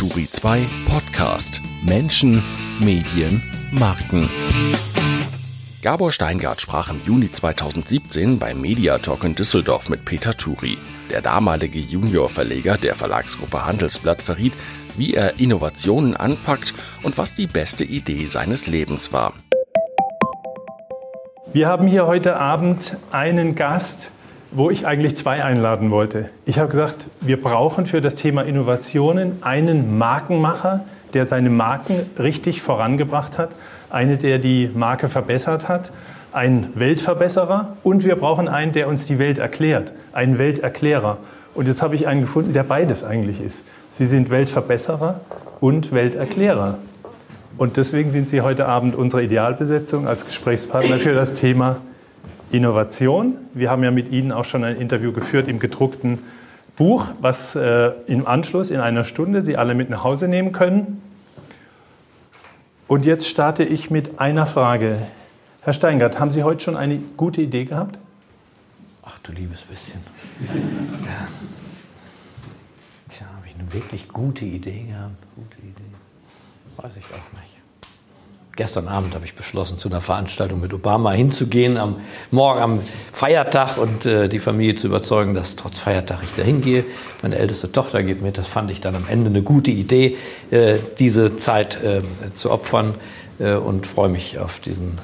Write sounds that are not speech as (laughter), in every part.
Turi 2 Podcast Menschen, Medien, Marken. Gabor Steingart sprach im Juni 2017 beim Mediatalk in Düsseldorf mit Peter Turi. Der damalige Juniorverleger der Verlagsgruppe Handelsblatt verriet, wie er Innovationen anpackt und was die beste Idee seines Lebens war. Wir haben hier heute Abend einen Gast, wo ich eigentlich zwei einladen wollte. Ich habe gesagt, wir brauchen für das Thema Innovationen einen Markenmacher, der seine Marken richtig vorangebracht hat, eine, der die Marke verbessert hat, ein Weltverbesserer und wir brauchen einen, der uns die Welt erklärt, einen Welterklärer. Und jetzt habe ich einen gefunden, der beides eigentlich ist. Sie sind Weltverbesserer und Welterklärer. Und deswegen sind Sie heute Abend unsere Idealbesetzung als Gesprächspartner für das Thema Innovation. Wir haben ja mit Ihnen auch schon ein Interview geführt im gedruckten Buch, was äh, im Anschluss in einer Stunde Sie alle mit nach Hause nehmen können. Und jetzt starte ich mit einer Frage. Herr Steingart, haben Sie heute schon eine gute Idee gehabt? Ach du liebes bisschen. Ja. Tja, habe ich eine wirklich gute Idee gehabt? Gute Idee. Weiß ich auch nicht gestern Abend habe ich beschlossen, zu einer Veranstaltung mit Obama hinzugehen, am Morgen am Feiertag und äh, die Familie zu überzeugen, dass trotz Feiertag ich da hingehe. Meine älteste Tochter geht mit. Das fand ich dann am Ende eine gute Idee, äh, diese Zeit äh, zu opfern äh, und freue mich auf diesen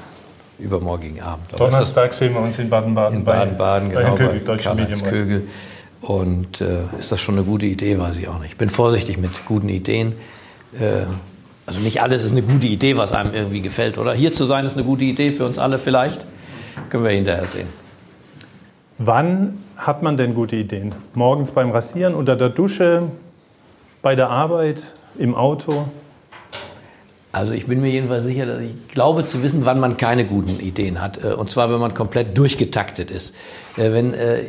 übermorgigen Abend. Aber Donnerstag sehen wir uns in Baden-Baden. In Baden-Baden, genau, bei Kögel, Deutschen Medium. Und äh, ist das schon eine gute Idee, weiß ich auch nicht. Ich bin vorsichtig mit guten Ideen. Also nicht alles ist eine gute Idee, was einem irgendwie gefällt, oder? Hier zu sein ist eine gute Idee für uns alle vielleicht. Können wir hinterher sehen. Wann hat man denn gute Ideen? Morgens beim Rasieren, unter der Dusche, bei der Arbeit, im Auto? Also ich bin mir jedenfalls sicher, dass ich glaube zu wissen, wann man keine guten Ideen hat. Äh, und zwar, wenn man komplett durchgetaktet ist. Äh, wenn äh,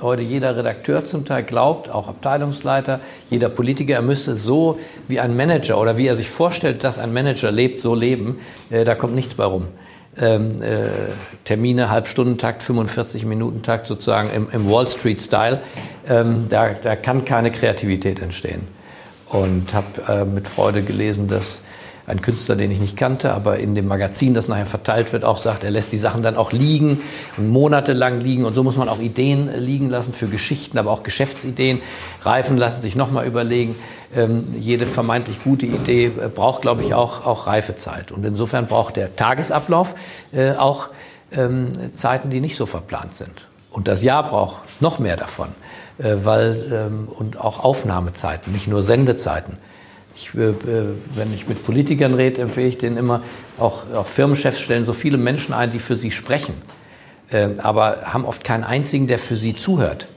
heute jeder Redakteur zum Teil glaubt, auch Abteilungsleiter, jeder Politiker, er müsse so wie ein Manager oder wie er sich vorstellt, dass ein Manager lebt, so leben, da kommt nichts bei rum. Ähm, äh, Termine, Halbstundentakt, 45-Minuten-Takt sozusagen im, im Wall Street-Style. Ähm, da, da kann keine Kreativität entstehen. Und habe äh, mit Freude gelesen, dass ein Künstler, den ich nicht kannte, aber in dem Magazin, das nachher verteilt wird, auch sagt, er lässt die Sachen dann auch liegen und monatelang liegen. Und so muss man auch Ideen liegen lassen für Geschichten, aber auch Geschäftsideen reifen lassen, sich nochmal überlegen. Ähm, jede vermeintlich gute Idee äh, braucht, glaube ich, auch, auch Reifezeit. Und insofern braucht der Tagesablauf äh, auch ähm, Zeiten, die nicht so verplant sind. Und das Jahr braucht noch mehr davon, äh, weil, ähm, und auch Aufnahmezeiten, nicht nur Sendezeiten. Ich, äh, wenn ich mit Politikern rede, empfehle ich denen immer, auch, auch Firmenchefs stellen so viele Menschen ein, die für sie sprechen, äh, aber haben oft keinen einzigen, der für sie zuhört.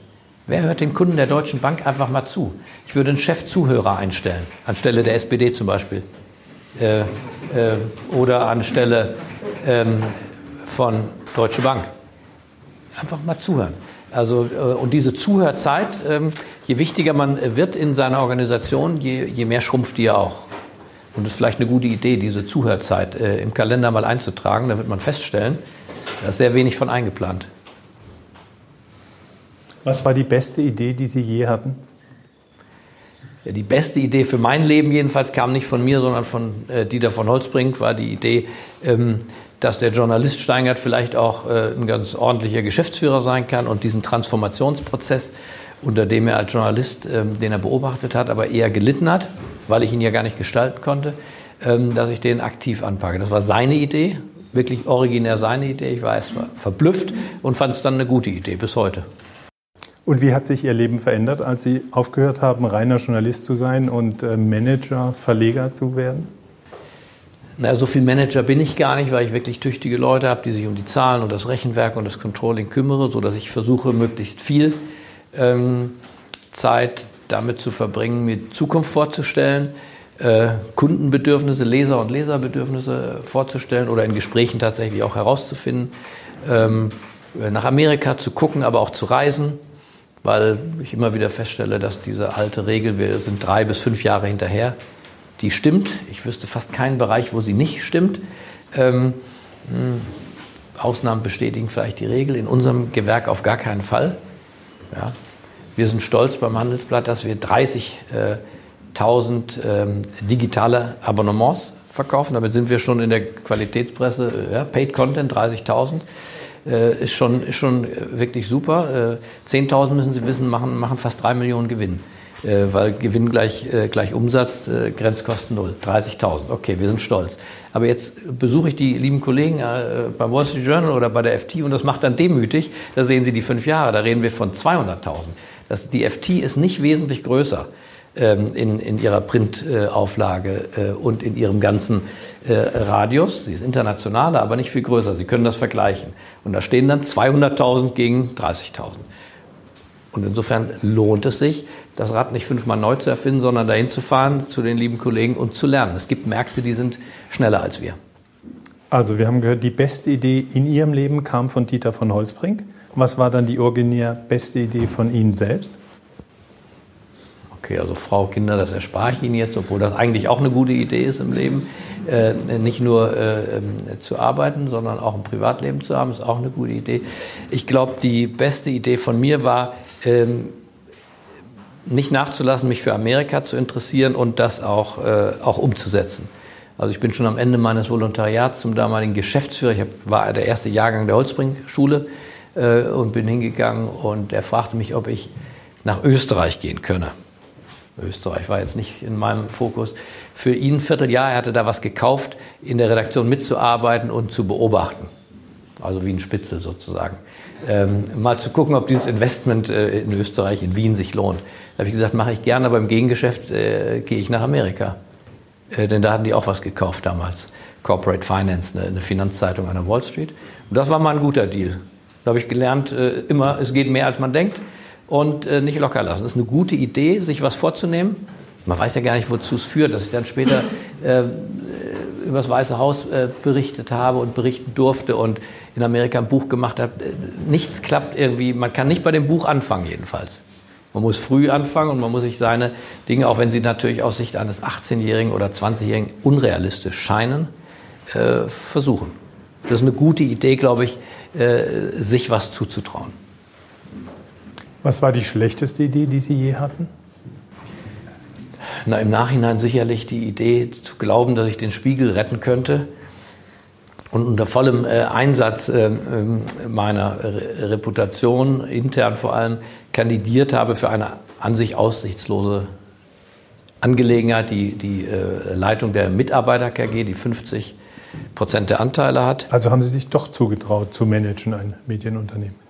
Wer hört den Kunden der Deutschen Bank einfach mal zu? Ich würde einen Chefzuhörer einstellen, anstelle der SPD zum Beispiel. Äh, äh, oder anstelle ähm, von Deutsche Bank. Einfach mal zuhören. Also, äh, und diese Zuhörzeit, ähm, je wichtiger man wird in seiner Organisation, je, je mehr schrumpft die ja auch. Und es ist vielleicht eine gute Idee, diese Zuhörzeit äh, im Kalender mal einzutragen. Da wird man feststellen, da ist sehr wenig von eingeplant. Was war die beste Idee, die Sie je hatten? Ja, die beste Idee für mein Leben jedenfalls kam nicht von mir, sondern von äh, Dieter von Holzbrink, war die Idee, ähm, dass der Journalist Steingart vielleicht auch äh, ein ganz ordentlicher Geschäftsführer sein kann und diesen Transformationsprozess, unter dem er als Journalist, ähm, den er beobachtet hat, aber eher gelitten hat, weil ich ihn ja gar nicht gestalten konnte, ähm, dass ich den aktiv anpacke. Das war seine Idee, wirklich originär seine Idee. Ich war erst verblüfft und fand es dann eine gute Idee bis heute. Und wie hat sich Ihr Leben verändert, als Sie aufgehört haben, reiner Journalist zu sein und äh, Manager, Verleger zu werden? Na, so viel Manager bin ich gar nicht, weil ich wirklich tüchtige Leute habe, die sich um die Zahlen und das Rechenwerk und das Controlling kümmere, sodass ich versuche, möglichst viel ähm, Zeit damit zu verbringen, mir Zukunft vorzustellen, äh, Kundenbedürfnisse, Leser- und Leserbedürfnisse vorzustellen oder in Gesprächen tatsächlich auch herauszufinden, ähm, nach Amerika zu gucken, aber auch zu reisen, weil ich immer wieder feststelle, dass diese alte Regel, wir sind drei bis fünf Jahre hinterher, die stimmt. Ich wüsste fast keinen Bereich, wo sie nicht stimmt. Ähm, hm, Ausnahmen bestätigen vielleicht die Regel. In unserem Gewerk auf gar keinen Fall. Ja. Wir sind stolz beim Handelsblatt, dass wir 30 äh, 1000 ähm, digitale Abonnements verkaufen. Damit sind wir schon in der Qualitätspresse, äh, ja, Paid Content 30.000. Äh, ist, schon, ist schon wirklich super. Äh, 10.000 müssen Sie wissen, machen, machen fast 3 Millionen Gewinn. Äh, weil Gewinn gleich, äh, gleich Umsatz, äh, Grenzkosten null, 30.000. Okay, wir sind stolz. Aber jetzt besuche ich die lieben Kollegen äh, beim Wall Street Journal oder bei der FT und das macht dann demütig. Da sehen Sie die fünf Jahre, da reden wir von 200.000. die FT ist nicht wesentlich größer ähm, in, in ihrer Printauflage äh, und in ihrem ganzen äh, Radius. Sie ist internationaler, aber nicht viel größer. Sie können das vergleichen. Und da stehen dann 200.000 gegen 30.000. Und insofern lohnt es sich, das Rad nicht fünfmal neu zu erfinden, sondern dahin zu fahren zu den lieben Kollegen und zu lernen. Es gibt Märkte, die sind schneller als wir. Also wir haben gehört, die beste Idee in Ihrem Leben kam von Dieter von Holzbrink. Was war dann die originär beste Idee von Ihnen selbst? Okay, also Frau, Kinder, das erspare ich Ihnen jetzt, obwohl das eigentlich auch eine gute Idee ist im Leben. Äh, nicht nur äh, ähm, zu arbeiten, sondern auch ein Privatleben zu haben, ist auch eine gute Idee. Ich glaube, die beste Idee von mir war, ähm, nicht nachzulassen, mich für Amerika zu interessieren und das auch, äh, auch umzusetzen. Also ich bin schon am Ende meines Volontariats zum damaligen Geschäftsführer, ich war der erste Jahrgang der Holzbring-Schule äh, und bin hingegangen und er fragte mich, ob ich nach Österreich gehen könne. Österreich war jetzt nicht in meinem Fokus. Für ihn ein Vierteljahr, er hatte da was gekauft, in der Redaktion mitzuarbeiten und zu beobachten. Also wie ein Spitzel sozusagen. Ähm, mal zu gucken, ob dieses Investment äh, in Österreich, in Wien sich lohnt. Da habe ich gesagt, mache ich gerne, aber im Gegengeschäft äh, gehe ich nach Amerika. Äh, denn da hatten die auch was gekauft damals. Corporate Finance, eine, eine Finanzzeitung an der Wall Street. Und das war mal ein guter Deal. Da habe ich gelernt, äh, immer, es geht mehr als man denkt und äh, nicht locker lassen. Das ist eine gute Idee, sich was vorzunehmen. Man weiß ja gar nicht, wozu es führt, dass ich dann später äh, über das Weiße Haus äh, berichtet habe und berichten durfte und in Amerika ein Buch gemacht habe. Äh, nichts klappt irgendwie, man kann nicht bei dem Buch anfangen jedenfalls. Man muss früh anfangen und man muss sich seine Dinge, auch wenn sie natürlich aus Sicht eines 18-Jährigen oder 20-Jährigen unrealistisch scheinen, äh, versuchen. Das ist eine gute Idee, glaube ich, äh, sich was zuzutrauen. Was war die schlechteste Idee, die Sie je hatten? Na, im Nachhinein sicherlich die Idee zu glauben, dass ich den Spiegel retten könnte und unter vollem äh, Einsatz äh, meiner Re Reputation, intern vor allem, kandidiert habe für eine an sich aussichtslose Angelegenheit, die die äh, Leitung der Mitarbeiter KG, die 50 Prozent der Anteile hat. Also haben Sie sich doch zugetraut zu managen, ein Medienunternehmen?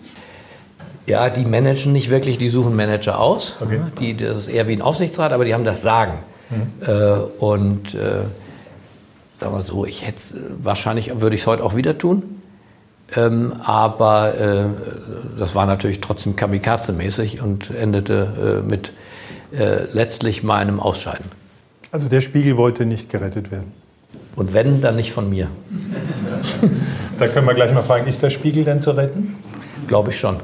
Ja, die managen nicht wirklich, die suchen Manager aus. Okay. Die, das ist eher wie ein Aufsichtsrat, aber die haben das Sagen. Mhm. Äh, und äh, sagen wir so, ich hätte wahrscheinlich würde ich es heute auch wieder tun. Ähm, aber äh, das war natürlich trotzdem kamikaze-mäßig und endete äh, mit äh, letztlich meinem Ausscheiden. Also der Spiegel wollte nicht gerettet werden. Und wenn, dann nicht von mir. (laughs) da können wir gleich mal fragen, ist der Spiegel denn zu retten? Glaube ich schon.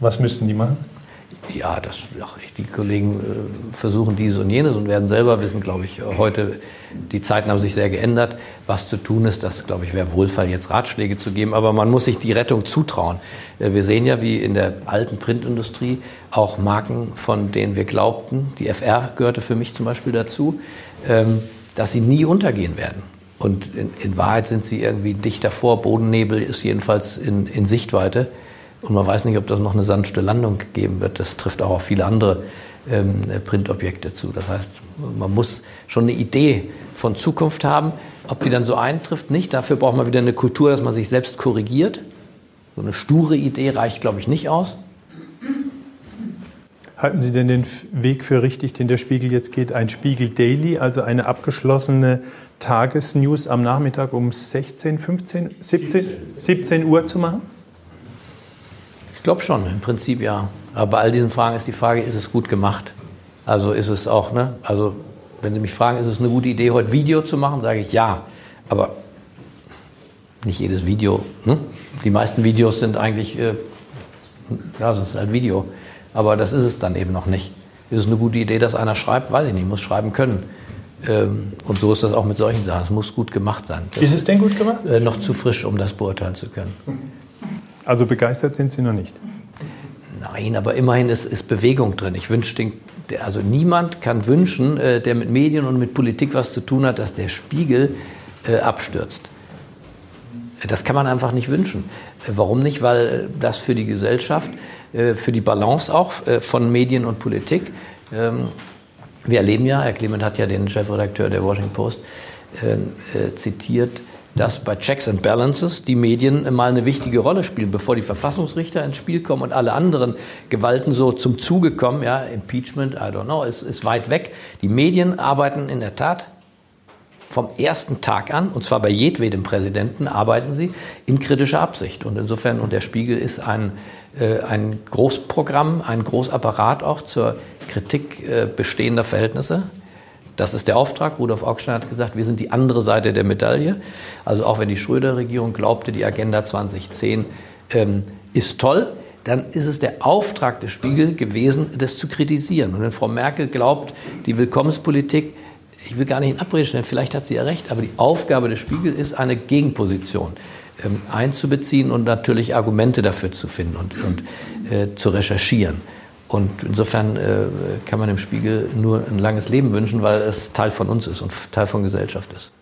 Was müssten die machen? Ja, das, ach, die Kollegen äh, versuchen dieses und jenes und werden selber wissen, glaube ich, heute, die Zeiten haben sich sehr geändert. Was zu tun ist, das, glaube ich, wäre Wohlfall, jetzt Ratschläge zu geben. Aber man muss sich die Rettung zutrauen. Äh, wir sehen ja, wie in der alten Printindustrie auch Marken, von denen wir glaubten, die FR gehörte für mich zum Beispiel dazu, ähm, dass sie nie untergehen werden. Und in, in Wahrheit sind sie irgendwie dicht davor. Bodennebel ist jedenfalls in, in Sichtweite. Und man weiß nicht, ob das noch eine sanfte Landung geben wird. Das trifft auch auf viele andere ähm, Printobjekte zu. Das heißt, man muss schon eine Idee von Zukunft haben. Ob die dann so eintrifft, nicht. Dafür braucht man wieder eine Kultur, dass man sich selbst korrigiert. So eine sture Idee reicht, glaube ich, nicht aus. Halten Sie denn den Weg für richtig, den der Spiegel jetzt geht? Ein Spiegel Daily, also eine abgeschlossene Tagesnews am Nachmittag um 16, 15, 17, 17 Uhr zu machen? Ich glaube schon, im Prinzip ja. Aber bei all diesen Fragen ist die Frage, ist es gut gemacht? Also ist es auch, ne? Also wenn Sie mich fragen, ist es eine gute Idee, heute Video zu machen, sage ich ja. Aber nicht jedes Video. Ne? Die meisten Videos sind eigentlich, äh, ja, ist halt Video. Aber das ist es dann eben noch nicht. Ist es eine gute Idee, dass einer schreibt? Weiß ich nicht, muss schreiben können. Ähm, und so ist das auch mit solchen Sachen. Es muss gut gemacht sein. Das ist es denn gut gemacht? Äh, noch zu frisch, um das beurteilen zu können. Also begeistert sind Sie noch nicht? Nein, aber immerhin ist, ist Bewegung drin. Ich wünsche den also niemand kann wünschen, äh, der mit Medien und mit Politik was zu tun hat, dass der Spiegel äh, abstürzt. Das kann man einfach nicht wünschen. Äh, warum nicht? Weil das für die Gesellschaft, für die Balance auch von Medien und Politik, ähm, wir erleben ja, Herr Clement hat ja den Chefredakteur der Washington Post zitiert, dass bei Checks and Balances die Medien mal eine wichtige Rolle spielen, bevor die Verfassungsrichter ins Spiel kommen und alle anderen Gewalten so zum Zuge kommen. Ja, Impeachment, I don't know, ist, ist weit weg. Die Medien arbeiten in der Tat vom ersten Tag an, und zwar bei jedwedem Präsidenten, arbeiten sie in kritischer Absicht. Und insofern, und der Spiegel ist ein, äh, ein Großprogramm, ein Großapparat auch zur Kritik äh, bestehender Verhältnisse. Das ist der Auftrag. Rudolf Augstein hat gesagt, wir sind die andere Seite der Medaille. Also auch wenn die Schröder-Regierung glaubte, die Agenda 2010 ähm, ist toll, dann ist es der Auftrag des Spiegel gewesen, das zu kritisieren. Und wenn Frau Merkel glaubt, die Willkommenspolitik, ich will gar nicht in Abrede stellen, vielleicht hat sie ja recht, aber die Aufgabe des Spiegel ist, eine Gegenposition ähm, einzubeziehen und natürlich Argumente dafür zu finden und, und äh, zu recherchieren. Und insofern äh, kann man dem Spiegel nur ein langes Leben wünschen, weil es Teil von uns ist und Teil von Gesellschaft ist.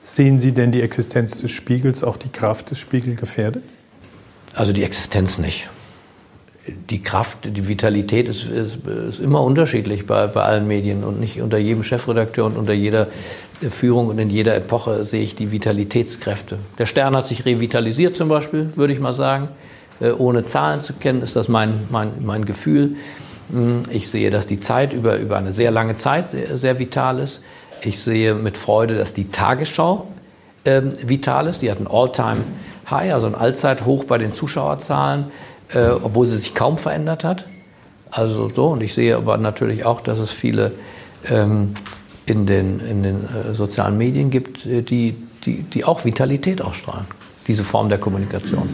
Sehen Sie denn die Existenz des Spiegels, auch die Kraft des Spiegels gefährdet? Also die Existenz nicht. Die Kraft, die Vitalität ist, ist, ist immer unterschiedlich bei, bei allen Medien und nicht unter jedem Chefredakteur und unter jeder Führung und in jeder Epoche sehe ich die Vitalitätskräfte. Der Stern hat sich revitalisiert zum Beispiel, würde ich mal sagen. Äh, ohne Zahlen zu kennen, ist das mein, mein, mein Gefühl. Hm, ich sehe, dass die Zeit über, über eine sehr lange Zeit sehr, sehr vital ist. Ich sehe mit Freude, dass die Tagesschau äh, vital ist. Die hat ein All-Time-High, also ein Allzeithoch bei den Zuschauerzahlen, äh, obwohl sie sich kaum verändert hat. Also so, und ich sehe aber natürlich auch, dass es viele ähm, in den, in den äh, sozialen Medien gibt, äh, die, die, die auch Vitalität ausstrahlen, diese Form der Kommunikation.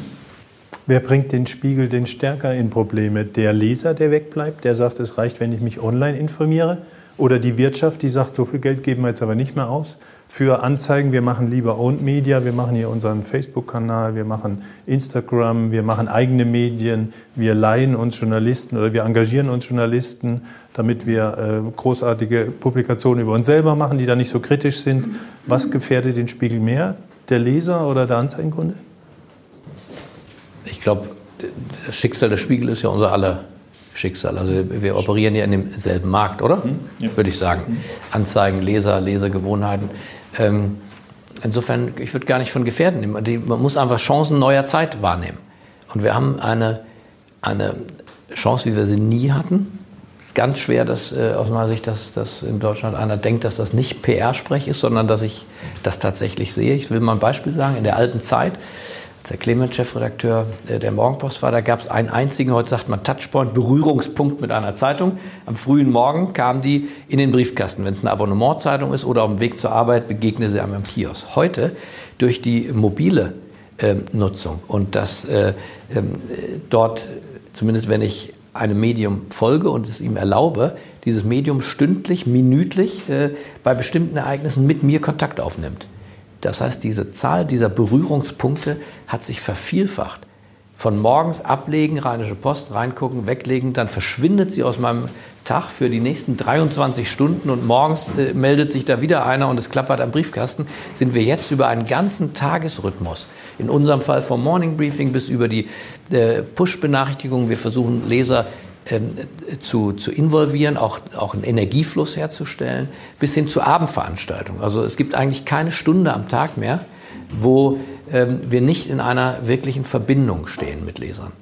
Wer bringt den Spiegel denn stärker in Probleme? Der Leser, der wegbleibt, der sagt, es reicht, wenn ich mich online informiere? Oder die Wirtschaft, die sagt, so viel Geld geben wir jetzt aber nicht mehr aus für Anzeigen. Wir machen lieber Owned Media, wir machen hier unseren Facebook-Kanal, wir machen Instagram, wir machen eigene Medien, wir leihen uns Journalisten oder wir engagieren uns Journalisten, damit wir äh, großartige Publikationen über uns selber machen, die da nicht so kritisch sind. Was gefährdet den Spiegel mehr? Der Leser oder der Anzeigenkunde? Ich glaube, das Schicksal des Spiegel ist ja unser aller Schicksal. Also wir operieren ja in demselben Markt, oder? Hm, ja. Würde ich sagen. Anzeigen, Leser, Lesergewohnheiten. Ähm, insofern, ich würde gar nicht von Gefährden nehmen. Man muss einfach Chancen neuer Zeit wahrnehmen. Und wir haben eine, eine Chance, wie wir sie nie hatten. Es ist ganz schwer, dass äh, aus meiner Sicht, dass, dass in Deutschland einer denkt, dass das nicht PR-Sprech ist, sondern dass ich das tatsächlich sehe. Ich will mal ein Beispiel sagen. In der alten Zeit der Clemens Chefredakteur der Morgenpost war, da gab es einen einzigen, heute sagt man Touchpoint, Berührungspunkt mit einer Zeitung. Am frühen Morgen kam die in den Briefkasten. Wenn es eine Abonnementzeitung ist oder auf dem Weg zur Arbeit, begegne sie einem im Kiosk. Heute durch die mobile äh, Nutzung und dass äh, äh, dort, zumindest wenn ich einem Medium folge und es ihm erlaube, dieses Medium stündlich, minütlich äh, bei bestimmten Ereignissen mit mir Kontakt aufnimmt. Das heißt, diese Zahl dieser Berührungspunkte hat sich vervielfacht. Von morgens ablegen, Rheinische Post, reingucken, weglegen, dann verschwindet sie aus meinem Tag für die nächsten 23 Stunden und morgens äh, meldet sich da wieder einer und es klappert am Briefkasten, sind wir jetzt über einen ganzen Tagesrhythmus. In unserem Fall vom Morning Briefing bis über die äh, Push-Benachrichtigungen. Wir versuchen Leser zu, zu involvieren, auch, auch einen Energiefluss herzustellen, bis hin zu Abendveranstaltungen. Also es gibt eigentlich keine Stunde am Tag mehr, wo ähm, wir nicht in einer wirklichen Verbindung stehen mit Lesern.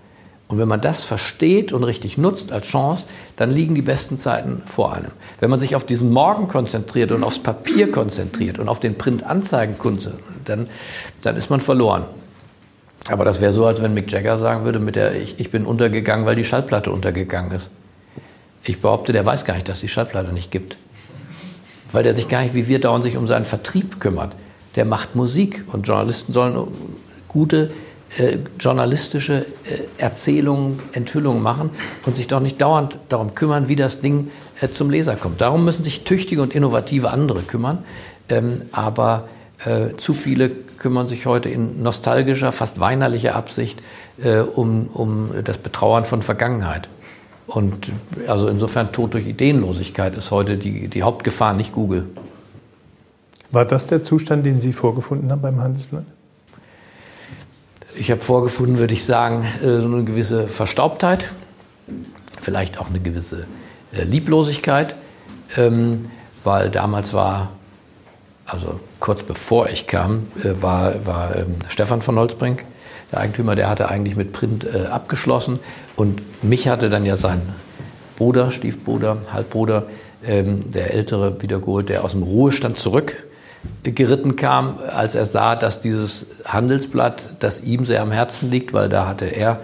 Und wenn man das versteht und richtig nutzt als Chance, dann liegen die besten Zeiten vor einem. Wenn man sich auf diesen Morgen konzentriert und aufs Papier konzentriert und auf den Printanzeigen konzentriert, dann, dann ist man verloren. Aber das wäre so, als wenn Mick Jagger sagen würde, mit der ich, ich bin untergegangen, weil die Schallplatte untergegangen ist. Ich behaupte, der weiß gar nicht, dass die Schallplatte nicht gibt. Weil der sich gar nicht, wie wir dauernd sich um seinen Vertrieb kümmert. Der macht Musik und Journalisten sollen gute äh, journalistische äh, Erzählungen, Enthüllungen machen und sich doch nicht dauernd darum kümmern, wie das Ding äh, zum Leser kommt. Darum müssen sich tüchtige und innovative andere kümmern. Ähm, aber äh, zu viele kümmern sich heute in nostalgischer, fast weinerlicher Absicht äh, um, um das Betrauern von Vergangenheit. Und also insofern Tod durch Ideenlosigkeit ist heute die, die Hauptgefahr, nicht Google. War das der Zustand, den Sie vorgefunden haben beim Handelsblatt? Ich habe vorgefunden, würde ich sagen, äh, so eine gewisse Verstaubtheit, vielleicht auch eine gewisse äh, Lieblosigkeit, ähm, weil damals war, also kurz bevor ich kam, äh, war, war ähm, Stefan von Holzbrink, der Eigentümer, der hatte eigentlich mit Print abgeschlossen. Und mich hatte dann ja sein Bruder, Stiefbruder, Halbbruder, ähm, der Ältere wiedergeholt, der aus dem Ruhestand zurück geritten kam, als er sah, dass dieses Handelsblatt, das ihm sehr am Herzen liegt, weil da hatte er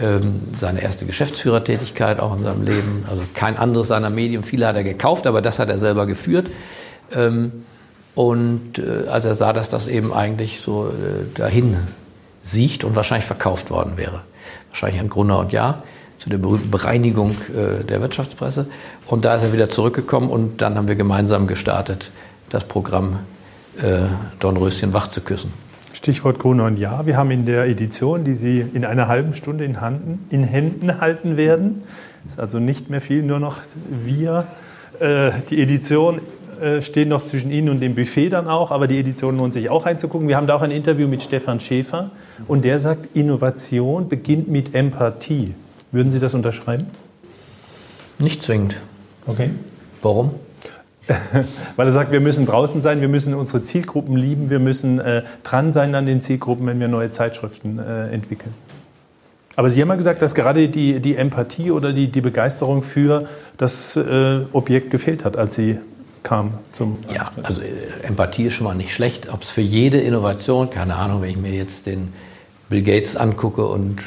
ähm, seine erste Geschäftsführertätigkeit auch in seinem Leben, also kein anderes seiner Medien, viele hat er gekauft, aber das hat er selber geführt. Ähm, und äh, als er sah, dass das eben eigentlich so äh, dahin sieht und wahrscheinlich verkauft worden wäre, wahrscheinlich an Gruner und Jahr zu der berühmten Bereinigung äh, der Wirtschaftspresse. Und da ist er wieder zurückgekommen und dann haben wir gemeinsam gestartet das Programm äh, Dornröschen wach zu küssen. Stichwort Gruner und Ja. Wir haben in der Edition, die Sie in einer halben Stunde in, Handen, in Händen halten werden, ist also nicht mehr viel, nur noch wir. Äh, die Edition äh, steht noch zwischen Ihnen und dem Buffet dann auch, aber die Edition lohnt sich auch reinzugucken. Wir haben da auch ein Interview mit Stefan Schäfer und der sagt, Innovation beginnt mit Empathie. Würden Sie das unterschreiben? Nicht zwingend. Okay. Warum? (laughs) Weil er sagt, wir müssen draußen sein, wir müssen unsere Zielgruppen lieben, wir müssen äh, dran sein an den Zielgruppen, wenn wir neue Zeitschriften äh, entwickeln. Aber Sie haben ja gesagt, dass gerade die, die Empathie oder die, die Begeisterung für das äh, Objekt gefehlt hat, als Sie kamen zum. Ja, also äh, Empathie ist schon mal nicht schlecht. Ob es für jede Innovation, keine Ahnung, wenn ich mir jetzt den Bill Gates angucke und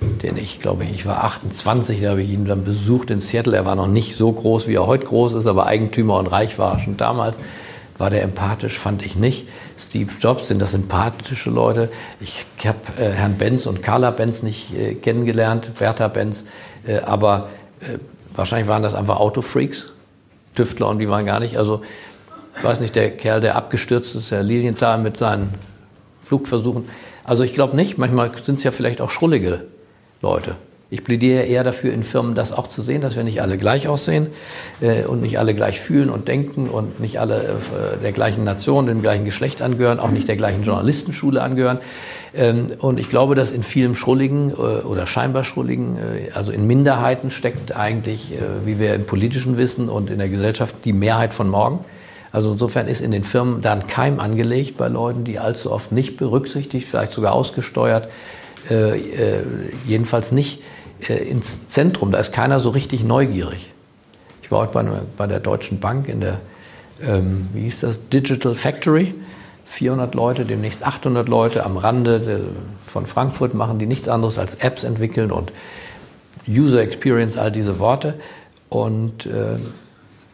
den ich glaube ich, war 28, da habe ich ihn dann besucht in Seattle. Er war noch nicht so groß, wie er heute groß ist, aber Eigentümer und reich war er schon damals. War der empathisch, fand ich nicht. Steve Jobs sind das sympathische Leute. Ich habe äh, Herrn Benz und Carla Benz nicht äh, kennengelernt, Bertha Benz, äh, aber äh, wahrscheinlich waren das einfach Autofreaks, Tüftler und die waren gar nicht. Also, ich weiß nicht, der Kerl, der abgestürzt ist, der Lilienthal mit seinen Flugversuchen. Also ich glaube nicht, manchmal sind es ja vielleicht auch schrullige Leute. Ich plädiere eher dafür, in Firmen das auch zu sehen, dass wir nicht alle gleich aussehen äh, und nicht alle gleich fühlen und denken und nicht alle äh, der gleichen Nation, dem gleichen Geschlecht angehören, auch nicht der gleichen Journalistenschule angehören. Ähm, und ich glaube, dass in vielem Schrulligen äh, oder scheinbar Schrulligen, äh, also in Minderheiten steckt eigentlich, äh, wie wir im politischen Wissen und in der Gesellschaft, die Mehrheit von morgen. Also insofern ist in den Firmen da ein Keim angelegt bei Leuten, die allzu oft nicht berücksichtigt, vielleicht sogar ausgesteuert jedenfalls nicht ins Zentrum. Da ist keiner so richtig neugierig. Ich war heute bei, bei der Deutschen Bank in der, ähm, wie hieß das, Digital Factory. 400 Leute, demnächst 800 Leute am Rande von Frankfurt machen, die nichts anderes als Apps entwickeln und User Experience, all diese Worte. Und äh,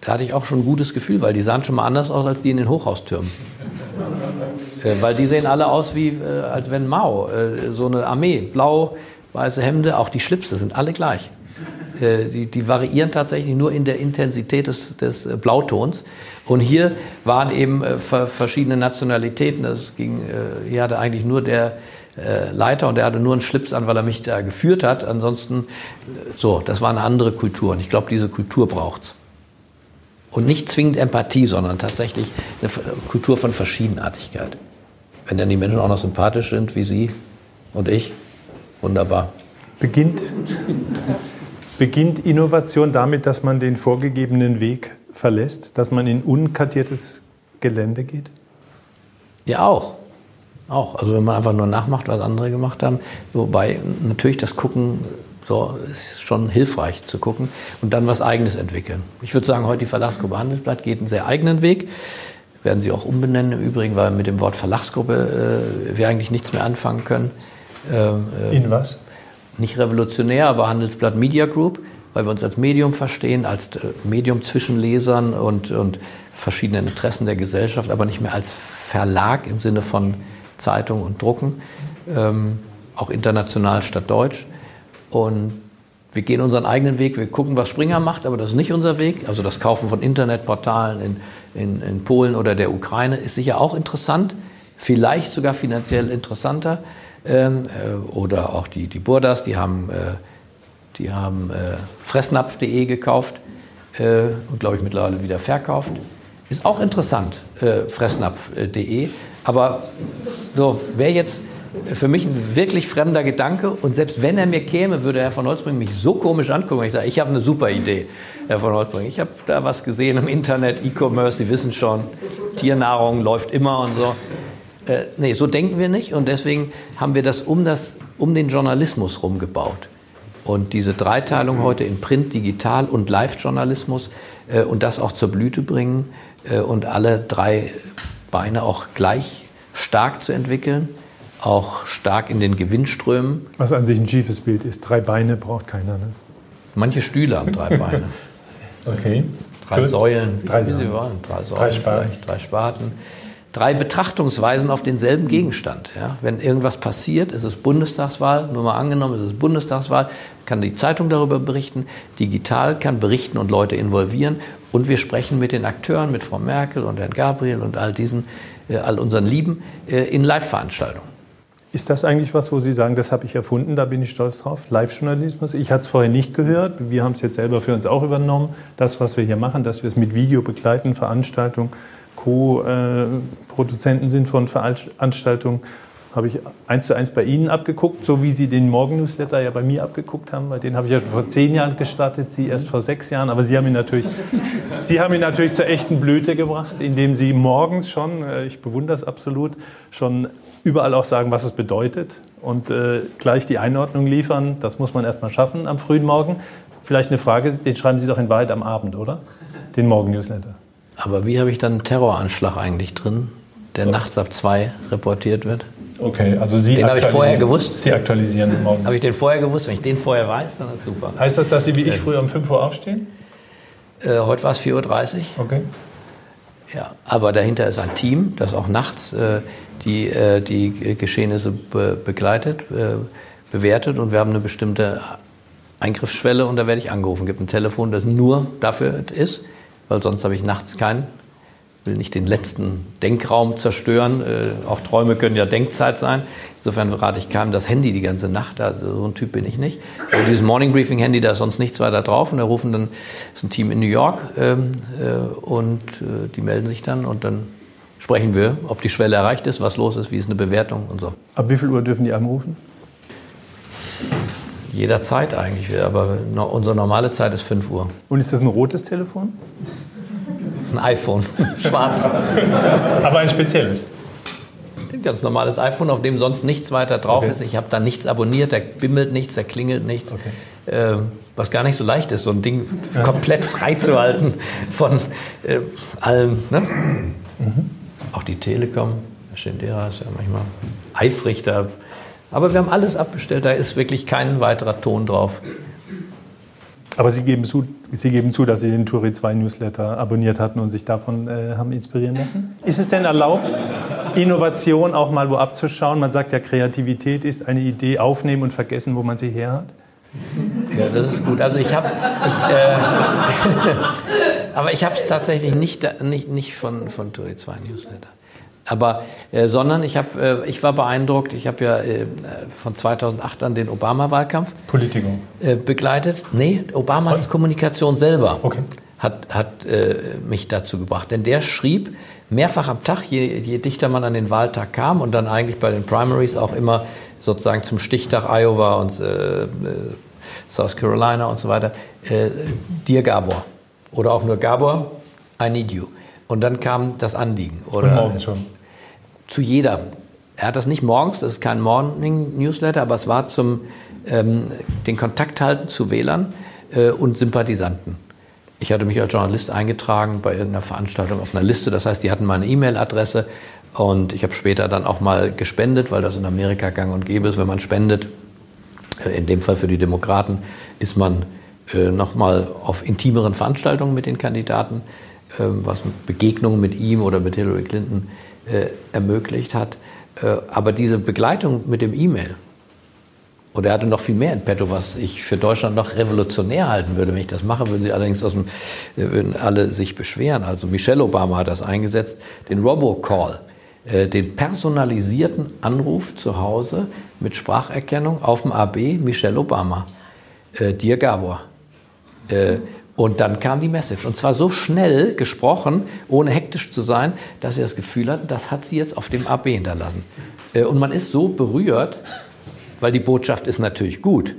da hatte ich auch schon ein gutes Gefühl, weil die sahen schon mal anders aus als die in den Hochhaustürmen. Äh, weil die sehen alle aus wie, äh, als wenn Mao, äh, so eine Armee, blau, weiße Hemde, auch die Schlipse sind alle gleich. Die, die, variieren tatsächlich nur in der Intensität des, des Blautons. Und hier waren eben verschiedene Nationalitäten. Das ging, hier hatte eigentlich nur der Leiter und der hatte nur einen Schlips an, weil er mich da geführt hat. Ansonsten, so, das war eine andere Kultur. Und ich glaube, diese Kultur braucht's. Und nicht zwingend Empathie, sondern tatsächlich eine Kultur von Verschiedenartigkeit. Wenn dann die Menschen auch noch sympathisch sind wie Sie und ich, wunderbar. Beginnt, beginnt Innovation damit, dass man den vorgegebenen Weg verlässt, dass man in unkartiertes Gelände geht? Ja, auch. Auch. Also wenn man einfach nur nachmacht, was andere gemacht haben. Wobei natürlich das Gucken so ist schon hilfreich zu gucken und dann was Eigenes entwickeln. Ich würde sagen, heute die Verlagsgruppe Handelsblatt geht einen sehr eigenen Weg werden sie auch umbenennen im Übrigen, weil mit dem Wort Verlagsgruppe äh, wir eigentlich nichts mehr anfangen können. Ähm, äh, In was? Nicht revolutionär, aber Handelsblatt Media Group, weil wir uns als Medium verstehen, als äh, Medium zwischen Lesern und, und verschiedenen Interessen der Gesellschaft, aber nicht mehr als Verlag im Sinne von Zeitung und Drucken, ähm, auch international statt Deutsch. Und wir gehen unseren eigenen Weg, wir gucken, was Springer macht, aber das ist nicht unser Weg. Also das Kaufen von Internetportalen in in, in Polen oder der Ukraine ist sicher auch interessant, vielleicht sogar finanziell interessanter. Ähm, äh, oder auch die, die Burdas, die haben äh, Die haben äh, fressnapf.de gekauft und glaube ich mittlerweile wieder verkauft. Ist auch interessant, fressnapf.de. Aber so, wäre jetzt für mich ein wirklich fremder Gedanke. Und selbst wenn er mir käme, würde Herr von Holzbring mich so komisch angucken. Ich sage, ich habe eine super Idee, Herr von Holzbring. Ich habe da was gesehen im Internet, E-Commerce, Sie wissen schon, Tiernahrung läuft immer und so. Äh, nee, so denken wir nicht. Und deswegen haben wir das um, das um den Journalismus rumgebaut. Und diese Dreiteilung heute in Print, Digital und Live-Journalismus äh, und das auch zur Blüte bringen äh, und alle drei Beine auch gleich stark zu entwickeln, auch stark in den Gewinnströmen. Was an sich ein schiefes Bild ist. Drei Beine braucht keiner. Ne? Manche Stühle haben drei Beine. (laughs) okay. Drei Gut. Säulen, drei wollen. Drei Säulen, drei Spaten. drei Spaten. Drei Betrachtungsweisen auf denselben Gegenstand. Ja? Wenn irgendwas passiert, ist es Bundestagswahl, nur mal angenommen, ist es Bundestagswahl, kann die Zeitung darüber berichten, digital kann berichten und Leute involvieren und wir sprechen mit den Akteuren, mit Frau Merkel und Herrn Gabriel und all diesen, äh, all unseren Lieben äh, in Live-Veranstaltungen. Ist das eigentlich was, wo Sie sagen, das habe ich erfunden, da bin ich stolz drauf? Live-Journalismus? Ich hatte es vorher nicht gehört. Wir haben es jetzt selber für uns auch übernommen. Das, was wir hier machen, dass wir es mit Video begleiten, Veranstaltungen, Co-Produzenten sind von Veranstaltungen habe ich eins zu eins bei Ihnen abgeguckt, so wie Sie den Morgen-Newsletter ja bei mir abgeguckt haben. Bei den habe ich ja schon vor zehn Jahren gestartet, Sie erst vor sechs Jahren. Aber Sie haben ihn natürlich, (laughs) Sie haben ihn natürlich zur echten Blüte gebracht, indem Sie morgens schon, äh, ich bewundere es absolut, schon überall auch sagen, was es bedeutet und äh, gleich die Einordnung liefern. Das muss man erst mal schaffen am frühen Morgen. Vielleicht eine Frage, den schreiben Sie doch in Wahrheit am Abend, oder? Den Morgen-Newsletter. Aber wie habe ich dann einen Terroranschlag eigentlich drin, der okay. nachts ab zwei reportiert wird? Okay, also Sie Den habe ich vorher gewusst. Sie aktualisieren (laughs) morgens. Habe ich den vorher gewusst? Wenn ich den vorher weiß, dann ist super. Heißt das, dass Sie wie ich früher um 5 Uhr aufstehen? Äh, heute war es 4.30 Uhr. Okay. Ja, aber dahinter ist ein Team, das auch nachts äh, die, äh, die Geschehnisse be begleitet, äh, bewertet und wir haben eine bestimmte Eingriffsschwelle und da werde ich angerufen. Es gibt ein Telefon, das nur dafür ist, weil sonst habe ich nachts keinen will nicht den letzten Denkraum zerstören. Äh, auch Träume können ja Denkzeit sein. Insofern rate ich keinem das Handy die ganze Nacht. Also so ein Typ bin ich nicht. Aber dieses Morning Briefing Handy, da ist sonst nichts weiter drauf. Und da rufen dann, ist ein Team in New York ähm, äh, und äh, die melden sich dann und dann sprechen wir, ob die Schwelle erreicht ist, was los ist, wie ist eine Bewertung und so. Ab wie viel Uhr dürfen die anrufen? Jederzeit eigentlich, aber unsere normale Zeit ist 5 Uhr. Und ist das ein rotes Telefon? ein iPhone, (laughs) schwarz. Aber ein spezielles? Ein ganz normales iPhone, auf dem sonst nichts weiter drauf okay. ist. Ich habe da nichts abonniert, da bimmelt nichts, da klingelt nichts. Okay. Ähm, was gar nicht so leicht ist, so ein Ding ja. komplett freizuhalten von äh, allem. Ne? Mhm. Auch die Telekom, Herr Schindera ist ja manchmal eifrig da. Aber wir haben alles abbestellt, da ist wirklich kein weiterer Ton drauf. Aber Sie geben, zu, Sie geben zu, dass Sie den Turi 2 Newsletter abonniert hatten und sich davon äh, haben inspirieren lassen? Ist es denn erlaubt, Innovation auch mal wo abzuschauen? Man sagt ja, Kreativität ist eine Idee aufnehmen und vergessen, wo man sie her hat. Ja, das ist gut. Also ich habe, äh, (laughs) aber ich habe es tatsächlich nicht, nicht, nicht von, von Turi 2 Newsletter. Aber, äh, sondern ich, hab, äh, ich war beeindruckt, ich habe ja äh, von 2008 an den Obama-Wahlkampf äh, begleitet. Nee, Obamas Und? Kommunikation selber okay. hat, hat äh, mich dazu gebracht. Denn der schrieb mehrfach am Tag, je, je dichter man an den Wahltag kam und dann eigentlich bei den Primaries auch immer sozusagen zum Stichtag Iowa und äh, South Carolina und so weiter, dir Gabor. Oder auch nur Gabor, I need you. Und dann kam das Anliegen. Oder und morgens schon. Zu jeder. Er hat das nicht morgens, das ist kein Morning-Newsletter, aber es war zum ähm, den Kontakt halten zu Wählern äh, und Sympathisanten. Ich hatte mich als Journalist eingetragen bei irgendeiner Veranstaltung auf einer Liste. Das heißt, die hatten meine E-Mail-Adresse und ich habe später dann auch mal gespendet, weil das in Amerika gang und gäbe ist. Wenn man spendet, äh, in dem Fall für die Demokraten, ist man äh, nochmal auf intimeren Veranstaltungen mit den Kandidaten. Ähm, was Begegnungen mit ihm oder mit Hillary Clinton äh, ermöglicht hat. Äh, aber diese Begleitung mit dem E-Mail, und er hatte noch viel mehr in petto, was ich für Deutschland noch revolutionär halten würde. Wenn ich das mache, würden sie allerdings aus dem, äh, würden alle sich beschweren. Also Michelle Obama hat das eingesetzt, den Robocall, den personalisierten Anruf zu Hause mit Spracherkennung auf dem AB Michelle Obama. äh, Dear Gabor. Äh, und dann kam die Message. Und zwar so schnell gesprochen, ohne hektisch zu sein, dass er das Gefühl hat, das hat sie jetzt auf dem AB hinterlassen. Äh, und man ist so berührt, weil die Botschaft ist natürlich gut.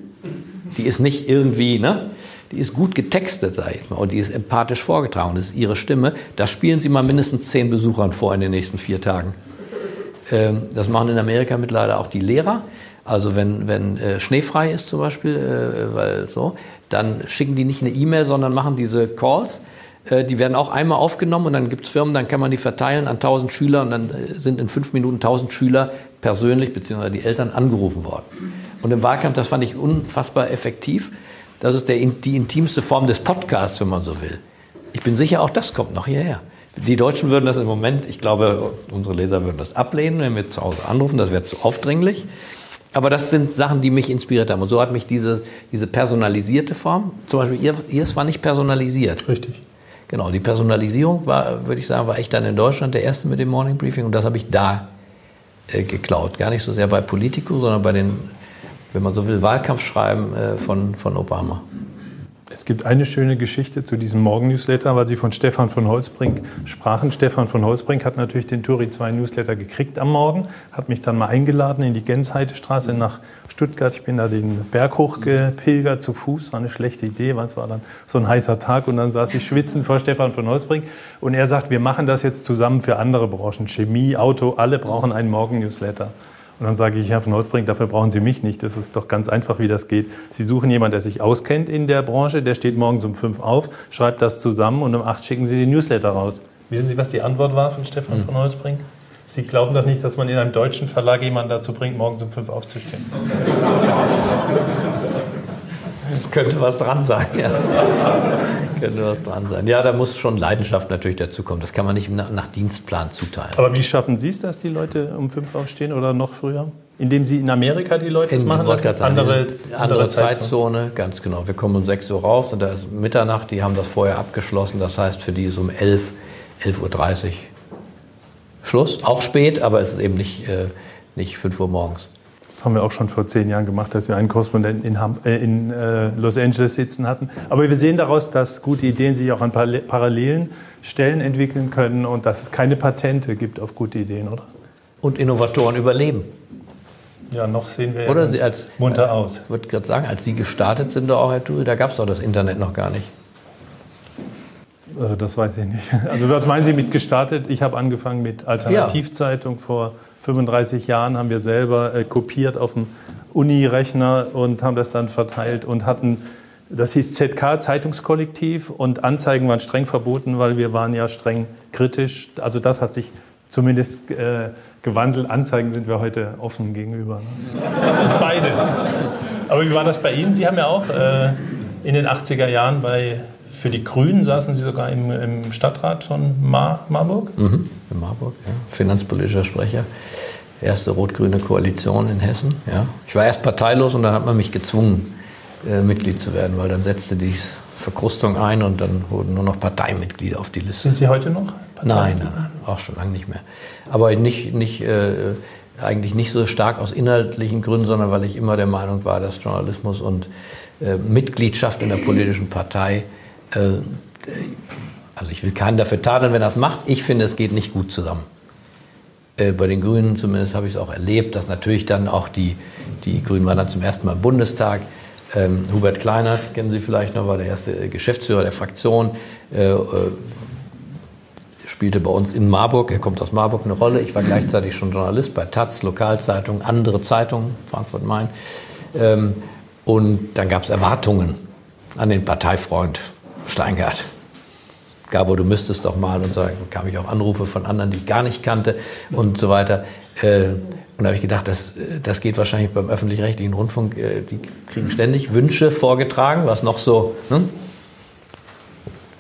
Die ist nicht irgendwie, ne? Die ist gut getextet, sage ich mal, und die ist empathisch vorgetragen. Das ist ihre Stimme. Das spielen Sie mal mindestens zehn Besuchern vor in den nächsten vier Tagen. Ähm, das machen in Amerika mittlerweile auch die Lehrer. Also wenn, wenn äh, schneefrei ist zum Beispiel, äh, weil so, dann schicken die nicht eine E-Mail, sondern machen diese Calls. Äh, die werden auch einmal aufgenommen und dann gibt es Firmen, dann kann man die verteilen an 1000 Schüler und dann äh, sind in fünf Minuten 1000 Schüler persönlich bzw. die Eltern angerufen worden. Und im Wahlkampf, das fand ich unfassbar effektiv. Das ist der, die intimste Form des Podcasts, wenn man so will. Ich bin sicher, auch das kommt noch hierher. Die Deutschen würden das im Moment, ich glaube, unsere Leser würden das ablehnen, wenn wir zu Hause anrufen, das wäre zu aufdringlich. Aber das sind Sachen, die mich inspiriert haben. Und so hat mich diese, diese personalisierte Form, zum Beispiel ihr, ihr war nicht personalisiert. Richtig. Genau, die Personalisierung war, würde ich sagen, war ich dann in Deutschland der Erste mit dem Morning Briefing und das habe ich da äh, geklaut. Gar nicht so sehr bei Politico, sondern bei den, wenn man so will, Wahlkampfschreiben äh, von, von Obama. Es gibt eine schöne Geschichte zu diesem Morgen-Newsletter, weil Sie von Stefan von Holzbrink sprachen. Stefan von Holzbrink hat natürlich den Turi 2 Newsletter gekriegt am Morgen, hat mich dann mal eingeladen in die Gensheitestraße nach Stuttgart. Ich bin da den Berg hochgepilgert zu Fuß, war eine schlechte Idee, weil es war dann so ein heißer Tag und dann saß ich schwitzend vor Stefan von Holzbrink und er sagt, wir machen das jetzt zusammen für andere Branchen, Chemie, Auto, alle brauchen einen Morgen-Newsletter. Und dann sage ich, Herr von Holzbrink, dafür brauchen Sie mich nicht. Das ist doch ganz einfach, wie das geht. Sie suchen jemanden, der sich auskennt in der Branche, der steht morgens um fünf auf, schreibt das zusammen und um acht schicken Sie den Newsletter raus. Wissen Sie, was die Antwort war von Stefan mhm. von Holzbrink? Sie glauben doch nicht, dass man in einem deutschen Verlag jemanden dazu bringt, morgens um fünf aufzustehen. (laughs) Könnte was dran sein, ja. Könnte was dran sein. Ja, da muss schon Leidenschaft natürlich dazukommen. Das kann man nicht nach, nach Dienstplan zuteilen. Aber wie schaffen Sie es, dass die Leute um fünf aufstehen oder noch früher? Indem Sie in Amerika die Leute das machen lassen? Andere, andere, andere Zeitzone. Zeitzone, ganz genau. Wir kommen um 6 Uhr raus und da ist Mitternacht. Die haben das vorher abgeschlossen. Das heißt, für die ist um 11, 11.30 Uhr Schluss. Auch spät, aber es ist eben nicht, äh, nicht 5 Uhr morgens. Das haben wir auch schon vor zehn Jahren gemacht, dass wir einen Korrespondenten in, äh, in äh, Los Angeles sitzen hatten. Aber wir sehen daraus, dass gute Ideen sich auch an parallelen Stellen entwickeln können und dass es keine Patente gibt auf gute Ideen, oder? Und Innovatoren überleben. Ja, noch sehen wir Oder ja als, munter aus. Ich würde gerade sagen, als Sie gestartet sind, auch, Herr Turi, da gab es doch das Internet noch gar nicht. Äh, das weiß ich nicht. (laughs) Also was meinen Sie mit gestartet? Ich habe angefangen mit Alternativzeitung ja. vor 35 Jahren, haben wir selber äh, kopiert auf dem Uni-Rechner und haben das dann verteilt und hatten, das hieß ZK, Zeitungskollektiv und Anzeigen waren streng verboten, weil wir waren ja streng kritisch. Also das hat sich zumindest äh, gewandelt. Anzeigen sind wir heute offen gegenüber. Ne? (laughs) Beide. Aber wie war das bei Ihnen? Sie haben ja auch äh, in den 80er Jahren bei für die Grünen saßen Sie sogar im, im Stadtrat von Mar Marburg? Mhm, in Marburg, ja. Finanzpolitischer Sprecher. Erste rot-grüne Koalition in Hessen. Ja. Ich war erst parteilos und dann hat man mich gezwungen, äh, Mitglied zu werden, weil dann setzte die Verkrustung ein und dann wurden nur noch Parteimitglieder auf die Liste. Sind Sie heute noch? Nein, nein, nein, auch schon lange nicht mehr. Aber nicht, nicht, äh, eigentlich nicht so stark aus inhaltlichen Gründen, sondern weil ich immer der Meinung war, dass Journalismus und äh, Mitgliedschaft in der politischen Partei also ich will keinen dafür tadeln, wenn er das macht. Ich finde, es geht nicht gut zusammen. Äh, bei den Grünen zumindest habe ich es auch erlebt, dass natürlich dann auch die, die Grünen waren dann zum ersten Mal im Bundestag. Ähm, Hubert Kleinert, kennen Sie vielleicht noch, war der erste Geschäftsführer der Fraktion, äh, äh, spielte bei uns in Marburg, er kommt aus Marburg eine Rolle. Ich war gleichzeitig schon Journalist bei Taz, Lokalzeitung, andere Zeitungen, Frankfurt-Main. Ähm, und dann gab es Erwartungen an den Parteifreund Steingart. Gabor, du müsstest doch mal und so bekam ich auch Anrufe von anderen, die ich gar nicht kannte und so weiter. Äh, und da habe ich gedacht, das, das geht wahrscheinlich beim öffentlich-rechtlichen Rundfunk, äh, die kriegen ständig Wünsche vorgetragen, was noch so hm,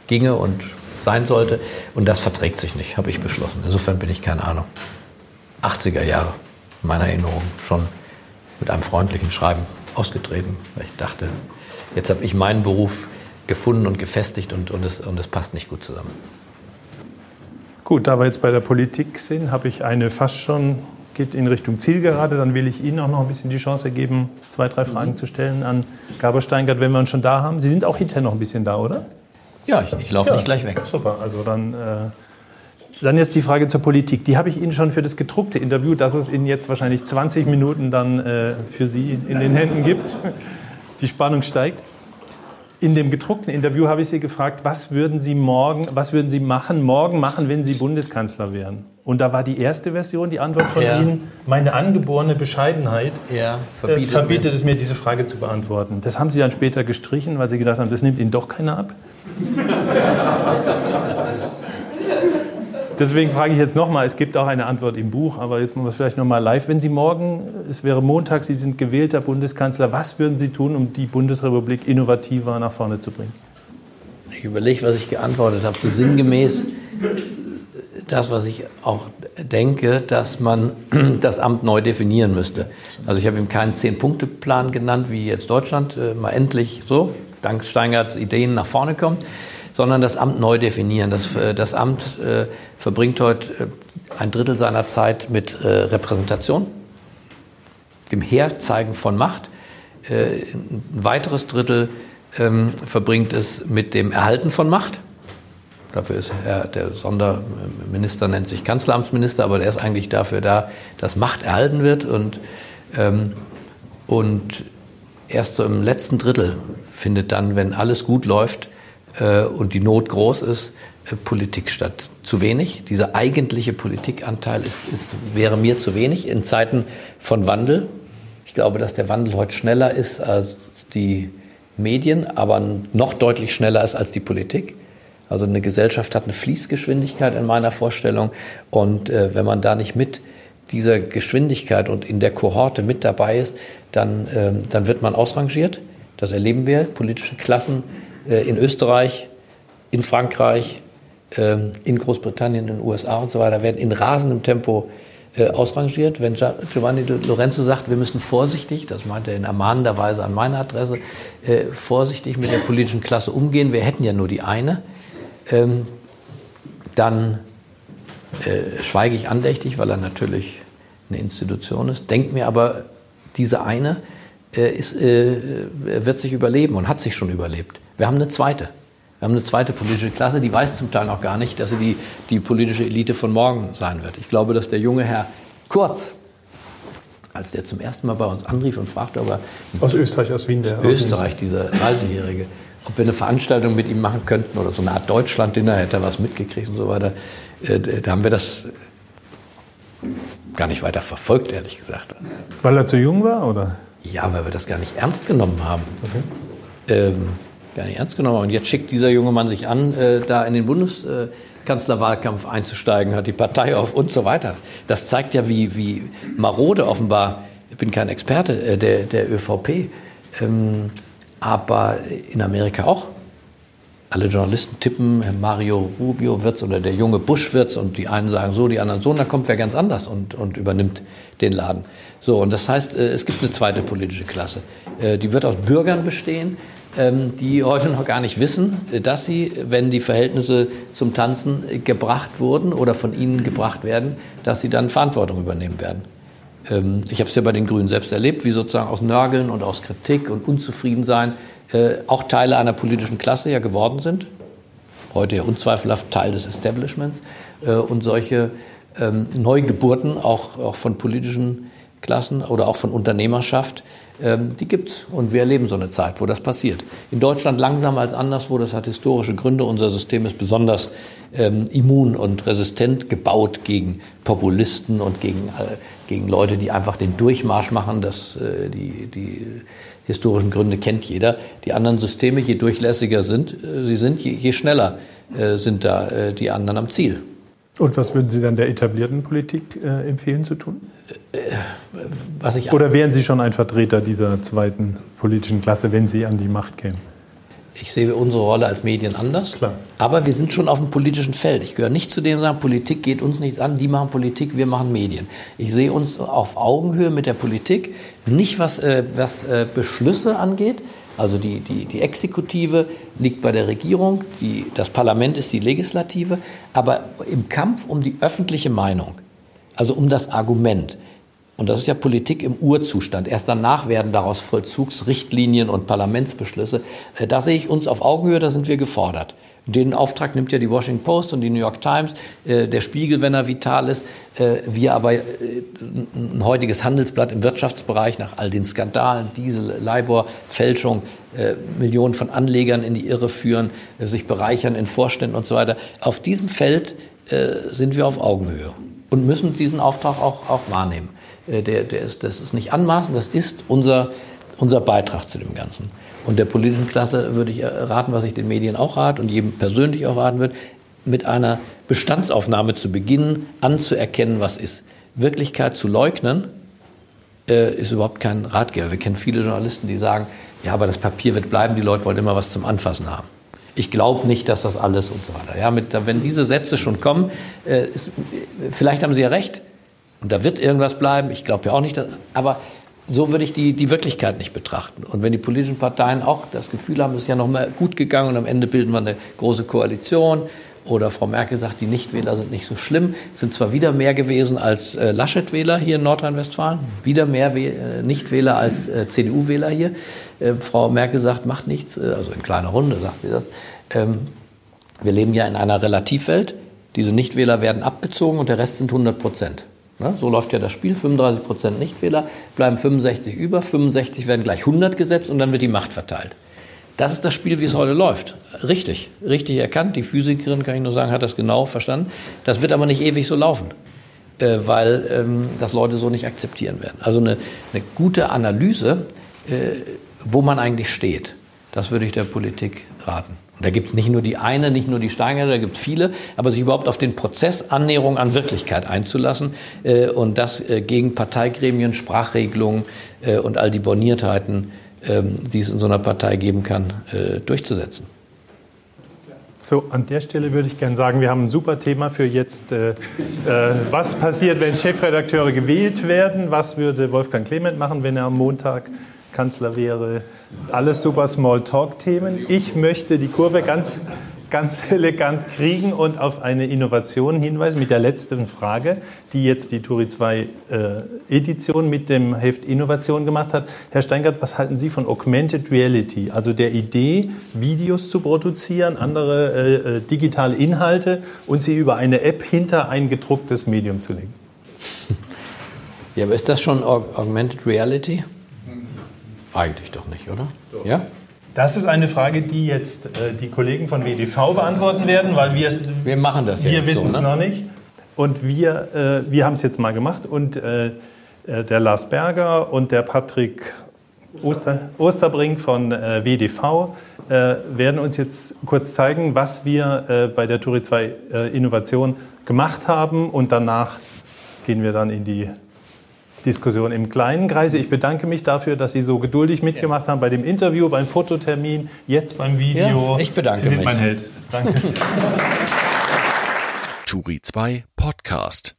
ginge und sein sollte. Und das verträgt sich nicht, habe ich beschlossen. Insofern bin ich, keine Ahnung, 80er Jahre meiner Erinnerung schon mit einem freundlichen Schreiben ausgetreten, weil ich dachte, jetzt habe ich meinen Beruf gefunden und gefestigt und, und, es, und es passt nicht gut zusammen. Gut, da wir jetzt bei der Politik sind, habe ich eine fast schon geht in Richtung Zielgerade. Dann will ich Ihnen auch noch ein bisschen die Chance geben, zwei, drei Fragen mhm. zu stellen an Gabor Steingart, wenn wir uns schon da haben. Sie sind auch hinterher noch ein bisschen da, oder? Ja, ich, ich laufe ja, nicht gleich weg. Super, also dann, äh, dann jetzt die Frage zur Politik. Die habe ich Ihnen schon für das gedruckte Interview, das es Ihnen jetzt wahrscheinlich 20 Minuten dann äh, für Sie in den Händen gibt. Die Spannung steigt. In dem gedruckten Interview habe ich Sie gefragt, was würden Sie morgen, was würden Sie machen, morgen machen, wenn Sie Bundeskanzler wären? Und da war die erste Version, die Antwort von ja. Ihnen, meine angeborene Bescheidenheit ja, verbietet, äh, verbietet es mir, diese Frage zu beantworten. Das haben Sie dann später gestrichen, weil Sie gedacht haben, das nimmt Ihnen doch keiner ab. Deswegen frage ich jetzt nochmal, es gibt auch eine Antwort im Buch, aber jetzt machen wir es vielleicht nochmal live. Wenn Sie morgen, es wäre Montag, Sie sind gewählter Bundeskanzler, was würden Sie tun, um die Bundesrepublik innovativer nach vorne zu bringen? Ich überlege, was ich geantwortet habe. So sinngemäß das, was ich auch denke, dass man (clears throat) das Amt neu definieren müsste. Also ich habe ihm keinen Zehn-Punkte-Plan genannt, wie jetzt Deutschland äh, mal endlich so, dank Steingarts Ideen nach vorne kommt, sondern das Amt neu definieren. Das, äh, das Amt äh, verbringt heute äh, ein Drittel seiner Zeit mit äh, Repräsentation, dem Herzeigen von Macht. Äh, ein weiteres Drittel ähm, verbringt es mit dem Erhalten von Macht. Dafür ist er, der Sonderminister nennt sich Kanzleramtsminister, aber der ist eigentlich dafür da, dass Macht erhalten wird. Und, ähm, und erst so im letzten Drittel findet dann, wenn alles gut läuft äh, und die Not groß ist, Politik statt. Zu wenig. Dieser eigentliche Politikanteil ist, ist, wäre mir zu wenig in Zeiten von Wandel. Ich glaube, dass der Wandel heute schneller ist als die Medien, aber noch deutlich schneller ist als die Politik. Also eine Gesellschaft hat eine Fließgeschwindigkeit in meiner Vorstellung. Und äh, wenn man da nicht mit dieser Geschwindigkeit und in der Kohorte mit dabei ist, dann, ähm, dann wird man ausrangiert. Das erleben wir. Politische Klassen äh, in Österreich, in Frankreich, äh, in Großbritannien, in den USA und so weiter werden in rasendem Tempo äh, ausrangiert. Wenn Giovanni Lorenzo sagt, wir müssen vorsichtig, das meint er in ermahnender Weise an meine Adresse, äh, vorsichtig mit der politischen Klasse umgehen. Wir hätten ja nur die eine. Ähm, dann äh, schweige ich andächtig, weil er natürlich eine Institution ist. Denkt mir aber, diese eine ist, wird sich überleben und hat sich schon überlebt. Wir haben eine zweite. Wir haben eine zweite politische Klasse, die weiß zum Teil noch gar nicht, dass sie die, die politische Elite von morgen sein wird. Ich glaube, dass der junge Herr Kurz, als der zum ersten Mal bei uns anrief und fragte, ob er aus Österreich, aus Wien, der Österreich, dieser Reisejährige, ob wir eine Veranstaltung mit ihm machen könnten oder so eine Art Deutschland-Dinner, hätte er was mitgekriegt und so weiter. Äh, da haben wir das gar nicht weiter verfolgt, ehrlich gesagt. Weil er zu jung war, oder? Ja, weil wir das gar nicht ernst genommen haben. Okay. Ähm, gar nicht ernst genommen. Und jetzt schickt dieser junge Mann sich an, äh, da in den Bundeskanzlerwahlkampf einzusteigen, hat die Partei auf und so weiter. Das zeigt ja, wie, wie marode offenbar, ich bin kein Experte äh, der, der ÖVP, ähm, aber in Amerika auch. Alle Journalisten tippen, Mario Rubio wird's oder der junge Bush wird's und die einen sagen so, die anderen so, und dann kommt wer ganz anders und, und übernimmt den Laden. So, und das heißt, äh, es gibt eine zweite politische Klasse. Äh, die wird aus Bürgern bestehen, die heute noch gar nicht wissen, dass sie, wenn die Verhältnisse zum Tanzen gebracht wurden oder von ihnen gebracht werden, dass sie dann Verantwortung übernehmen werden. Ähm, ich habe es ja bei den Grünen selbst erlebt, wie sozusagen aus Nörgeln und aus Kritik und Unzufriedensein äh, auch Teile einer politischen Klasse ja geworden sind. Heute ja unzweifelhaft Teil des Establishments. Äh, und solche ähm, Neugeburten auch von politischen Klassen oder auch von Unternehmerschaft, ähm, die gibt's. Und wir erleben so eine Zeit, wo das passiert. In Deutschland langsamer als anderswo, das hat historische Gründe. Unser System ist besonders ähm, immun und resistent gebaut gegen Populisten und gegen, äh, gegen Leute, die einfach den Durchmarsch machen. Das, äh, die, die historischen Gründe kennt jeder. Die anderen Systeme, je durchlässiger sind, äh, sie sind, je, je schneller äh, sind da äh, die anderen am Ziel. Und was würden Sie dann der etablierten Politik äh, empfehlen zu tun? Was ich Oder wären Sie schon ein Vertreter dieser zweiten politischen Klasse, wenn Sie an die Macht kämen? Ich sehe unsere Rolle als Medien anders. Klar. Aber wir sind schon auf dem politischen Feld. Ich gehöre nicht zu denen, die sagen, Politik geht uns nichts an, die machen Politik, wir machen Medien. Ich sehe uns auf Augenhöhe mit der Politik, nicht was, äh, was äh, Beschlüsse angeht, also die, die, die Exekutive liegt bei der Regierung, die, das Parlament ist die Legislative, aber im Kampf um die öffentliche Meinung, also um das Argument, Und das ist ja Politik im Urzustand. Erst danach werden daraus Vollzugsrichtlinien und Parlamentsbeschlüsse. Äh, da sehe ich uns auf Augenhöhe, da sind wir gefordert. Den Auftrag nimmt ja die Washington Post und die New York Times, äh, der Spiegel, wenn er vital ist. Äh, wir aber ein heutiges Handelsblatt im Wirtschaftsbereich nach all den Skandalen, Diesel, Leibor, Fälschung, Millionen von Anlegern in die Irre führen, sich bereichern in Vorständen und so weiter. Auf diesem Feld sind wir auf Augenhöhe und müssen diesen Auftrag auch, auch wahrnehmen. Äh, der, der ist, das ist nicht anmaßend, das ist unser, unser Beitrag zu dem Ganzen. Und der politischen Klasse würde ich äh, raten, was ich den Medien auch rate und jedem persönlich auch raten würde, mit einer Bestandsaufnahme zu beginnen, anzuerkennen, was ist. Wirklichkeit zu leugnen, äh, ist überhaupt kein Ratgeber. Wir kennen viele Journalisten, die sagen, ja, aber das Papier wird bleiben, die Leute wollen immer was zum Anfassen haben. Ich glaube nicht, dass das alles und so weiter. Ja, mit, wenn diese Sätze schon kommen, äh, ist, vielleicht haben Sie ja recht, und da wird irgendwas bleiben. Ich glaube ja auch nicht, dass, aber so würde ich die, die Wirklichkeit nicht betrachten. Und wenn die politischen Parteien auch das Gefühl haben, es ist ja noch mal gut gegangen und am Ende bilden wir eine große Koalition, oder Frau Merkel sagt, die Nichtwähler sind nicht so schlimm, sind zwar wieder mehr gewesen als äh, Laschet-Wähler hier in Nordrhein-Westfalen, wieder mehr We äh, Nichtwähler als äh, CDU-Wähler hier. Äh, Frau Merkel sagt, macht nichts, äh, also in kleiner Runde sagt sie das. Ähm, wir leben ja in einer Relativwelt. Diese Nichtwähler werden abgezogen und der Rest sind 100 Prozent. Ne? So läuft ja das Spiel. 35 Prozent Nichtwähler, bleiben 65 über, 65 werden gleich 100 gesetzt und dann wird die Macht verteilt. Das ist das Spiel, wie es heute läuft. Richtig, richtig erkannt. Die Physikerin, kann ich nur sagen, hat das genau verstanden. Das wird aber nicht ewig so laufen, äh, weil ähm, das Leute so nicht akzeptieren werden. Also eine, eine gute Analyse, äh, wo man eigentlich steht, das würde ich der Politik raten. Und da gibt es nicht nur die eine, nicht nur die Steingärten, da gibt es viele, aber sich überhaupt auf den Prozess Annäherung an Wirklichkeit einzulassen äh, und das äh, gegen Parteigremien, Sprachregelungen äh, und all die Borniertheiten, ähm, die es in so einer Partei geben kann, äh, durchzusetzen. So, an der Stelle würde ich gerne sagen, wir haben ein super Thema für jetzt. Äh, äh, was passiert, wenn Chefredakteure gewählt werden? Was würde Wolfgang Clement machen, wenn er am Montag Kanzler wäre. Alles super Small-Talk-Themen. Ich möchte die Kurve ganz, ganz elegant kriegen und auf eine Innovation hinweisen mit der letzten Frage, die jetzt die Turi 2 äh, Edition mit dem Heft Innovation gemacht hat. Herr Steingart, was halten Sie von Augmented Reality, also der Idee, Videos zu produzieren, andere äh, äh digitale Inhalte und sie über eine App hinter ein gedrucktes Medium zu legen? Ja, aber ist das schon Augmented Reality? Eigentlich doch nicht, oder? Doch. Ja? Das ist eine Frage, die jetzt äh, die Kollegen von WDV beantworten werden, weil wir es. Wir machen das Wir wissen es so, ne? noch nicht. Und wir, äh, wir haben es jetzt mal gemacht. Und äh, äh der Lars Berger und der Patrick Oster, Osterbrink von äh, WDV äh, werden uns jetzt kurz zeigen, was wir bei der Turi 2 Innovation gemacht haben. Und danach gehen wir dann in die Diskussion im kleinen Kreise. Ich bedanke mich dafür, dass Sie so geduldig mitgemacht haben bei dem Interview, beim Fototermin, jetzt beim Video. Ja, ich bedanke mich. Sie sind mich. mein Held. Danke. (laughs) Turi 2 Podcast.